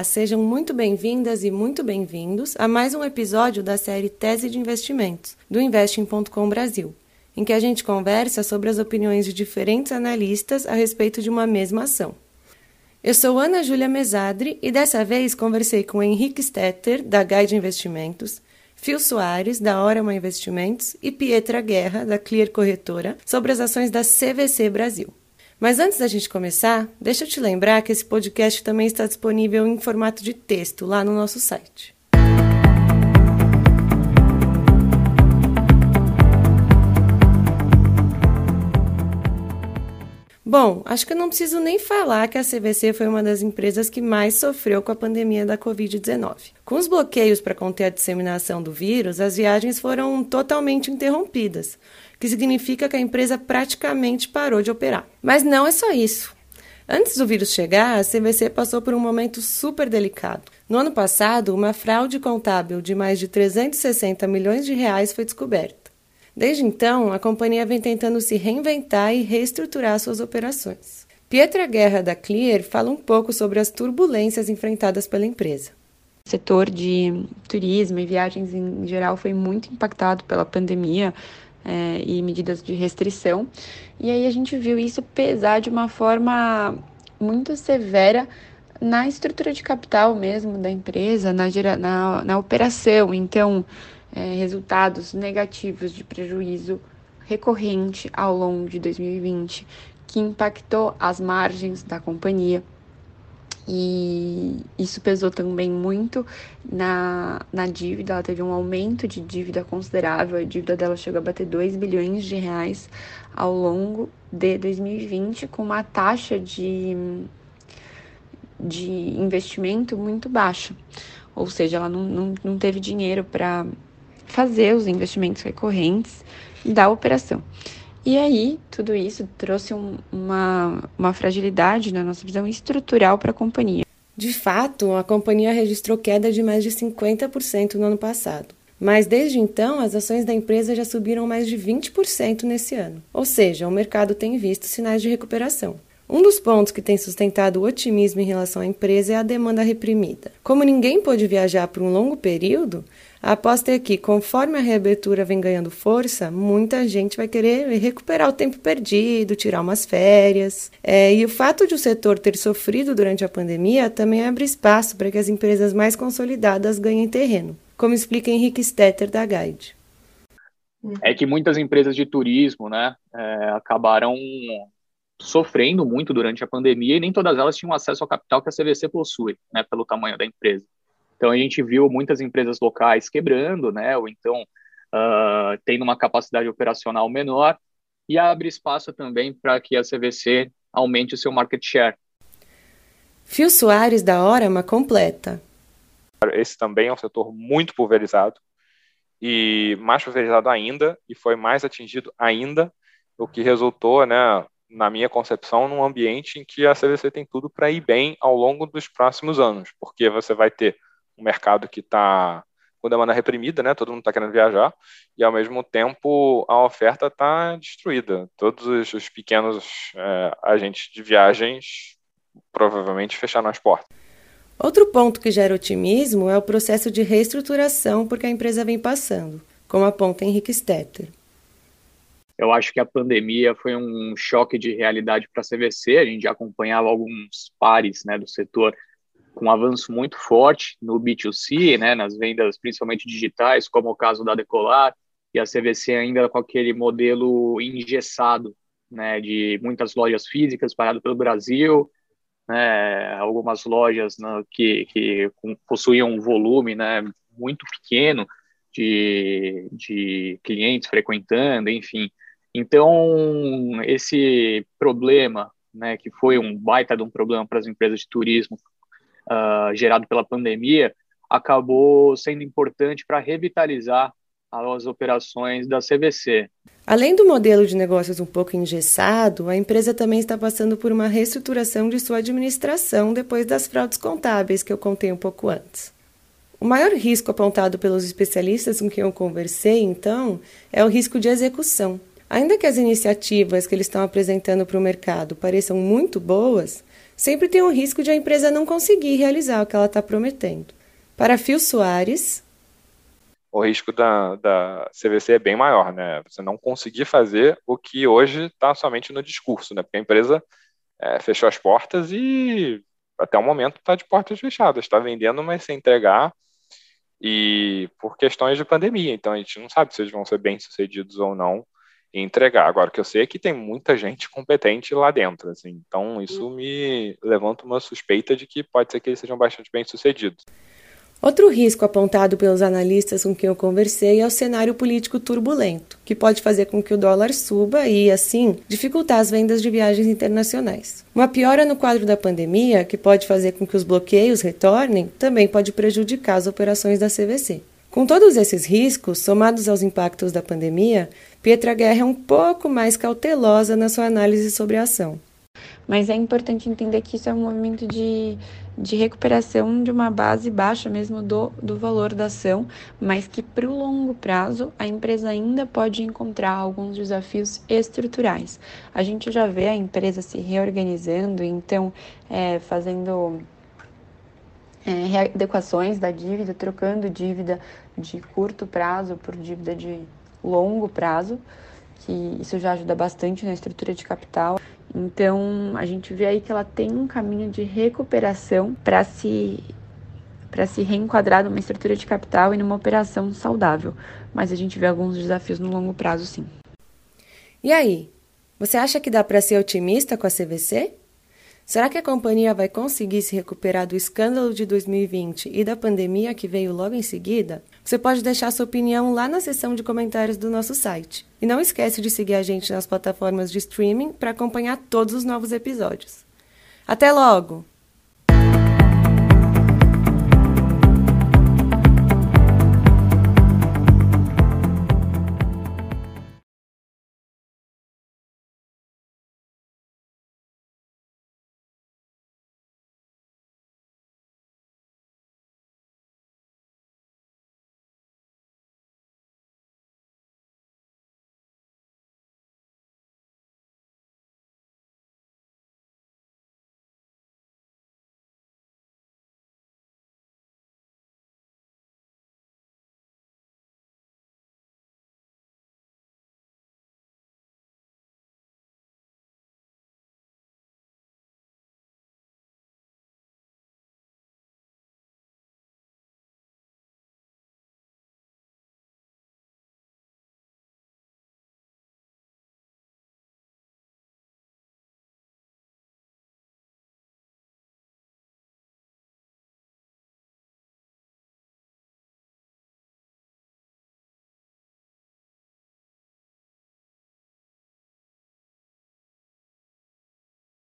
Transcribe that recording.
Olá, sejam muito bem-vindas e muito bem-vindos a mais um episódio da série Tese de Investimentos, do Investing.com Brasil, em que a gente conversa sobre as opiniões de diferentes analistas a respeito de uma mesma ação. Eu sou Ana Júlia Mesadri e dessa vez conversei com Henrique Stetter, da Guide Investimentos, Phil Soares, da Orama Investimentos e Pietra Guerra, da Clear Corretora, sobre as ações da CVC Brasil. Mas antes da gente começar, deixa eu te lembrar que esse podcast também está disponível em formato de texto lá no nosso site. Bom, acho que eu não preciso nem falar que a CVC foi uma das empresas que mais sofreu com a pandemia da Covid-19. Com os bloqueios para conter a disseminação do vírus, as viagens foram totalmente interrompidas, que significa que a empresa praticamente parou de operar. Mas não é só isso. Antes do vírus chegar, a CVC passou por um momento super delicado. No ano passado, uma fraude contábil de mais de 360 milhões de reais foi descoberta. Desde então, a companhia vem tentando se reinventar e reestruturar suas operações. Pietra Guerra da Clear fala um pouco sobre as turbulências enfrentadas pela empresa. O setor de turismo e viagens em geral foi muito impactado pela pandemia é, e medidas de restrição. E aí a gente viu isso pesar de uma forma muito severa na estrutura de capital mesmo da empresa, na, na, na operação. Então, é, resultados negativos de prejuízo recorrente ao longo de 2020, que impactou as margens da companhia. E isso pesou também muito na, na dívida, ela teve um aumento de dívida considerável, a dívida dela chegou a bater 2 bilhões de reais ao longo de 2020, com uma taxa de, de investimento muito baixa. Ou seja, ela não, não, não teve dinheiro para fazer os investimentos recorrentes da operação. E aí, tudo isso trouxe um, uma, uma fragilidade na nossa visão estrutural para a companhia. De fato, a companhia registrou queda de mais de 50% no ano passado. Mas desde então, as ações da empresa já subiram mais de 20% nesse ano. Ou seja, o mercado tem visto sinais de recuperação. Um dos pontos que tem sustentado o otimismo em relação à empresa é a demanda reprimida. Como ninguém pôde viajar por um longo período, a aposta é que, conforme a reabertura vem ganhando força, muita gente vai querer recuperar o tempo perdido, tirar umas férias. É, e o fato de o setor ter sofrido durante a pandemia também abre espaço para que as empresas mais consolidadas ganhem terreno, como explica Henrique Stetter, da Guide. É que muitas empresas de turismo né, é, acabaram sofrendo muito durante a pandemia e nem todas elas tinham acesso ao capital que a CVC possui, né, pelo tamanho da empresa. Então a gente viu muitas empresas locais quebrando, né, ou então uh, tendo uma capacidade operacional menor, e abre espaço também para que a CVC aumente o seu market share. Fio Soares da Orama completa. Esse também é um setor muito pulverizado e mais pulverizado ainda e foi mais atingido ainda, o que resultou, né, na minha concepção, num ambiente em que a CVC tem tudo para ir bem ao longo dos próximos anos, porque você vai ter um mercado que está com demanda reprimida, né? Todo mundo está querendo viajar e ao mesmo tempo a oferta está destruída. Todos os, os pequenos é, agentes de viagens provavelmente fecharam as portas. Outro ponto que gera otimismo é o processo de reestruturação porque a empresa vem passando, como aponta Henrique Stetter. Eu acho que a pandemia foi um choque de realidade para a CVC. A gente já acompanhava alguns pares né, do setor com um avanço muito forte no B2C, né, nas vendas principalmente digitais, como o caso da Decolar, e a CVC ainda com aquele modelo engessado, né, de muitas lojas físicas parado pelo Brasil, né, algumas lojas né, que, que possuíam um volume né, muito pequeno de, de clientes frequentando, enfim. Então, esse problema, né, que foi um baita de um problema para as empresas de turismo, uh, gerado pela pandemia acabou sendo importante para revitalizar as operações da CVC. Além do modelo de negócios um pouco engessado, a empresa também está passando por uma reestruturação de sua administração depois das fraudes contábeis que eu contei um pouco antes. O maior risco apontado pelos especialistas com quem eu conversei, então, é o risco de execução. Ainda que as iniciativas que eles estão apresentando para o mercado pareçam muito boas, sempre tem o risco de a empresa não conseguir realizar o que ela está prometendo. Para Fio Soares, o risco da, da CVC é bem maior, né? Você não conseguir fazer o que hoje está somente no discurso, né? Porque a empresa é, fechou as portas e até o momento está de portas fechadas, está vendendo, mas sem entregar e por questões de pandemia. Então a gente não sabe se eles vão ser bem sucedidos ou não em entregar. Agora que eu sei é que tem muita gente competente lá dentro, assim. Então isso me levanta uma suspeita de que pode ser que eles sejam bastante bem sucedidos. Outro risco apontado pelos analistas com quem eu conversei é o cenário político turbulento, que pode fazer com que o dólar suba e, assim, dificultar as vendas de viagens internacionais. Uma piora no quadro da pandemia, que pode fazer com que os bloqueios retornem, também pode prejudicar as operações da CVC. Com todos esses riscos, somados aos impactos da pandemia, Pietra Guerra é um pouco mais cautelosa na sua análise sobre a ação. Mas é importante entender que isso é um movimento de, de recuperação de uma base baixa mesmo do, do valor da ação, mas que para o longo prazo a empresa ainda pode encontrar alguns desafios estruturais. A gente já vê a empresa se reorganizando, então é, fazendo é, readequações da dívida, trocando dívida de curto prazo por dívida de longo prazo, que isso já ajuda bastante na estrutura de capital. Então, a gente vê aí que ela tem um caminho de recuperação para se para se reenquadrar numa estrutura de capital e numa operação saudável, mas a gente vê alguns desafios no longo prazo, sim. E aí, você acha que dá para ser otimista com a CVC? Será que a companhia vai conseguir se recuperar do escândalo de 2020 e da pandemia que veio logo em seguida? Você pode deixar sua opinião lá na seção de comentários do nosso site. E não esquece de seguir a gente nas plataformas de streaming para acompanhar todos os novos episódios. Até logo!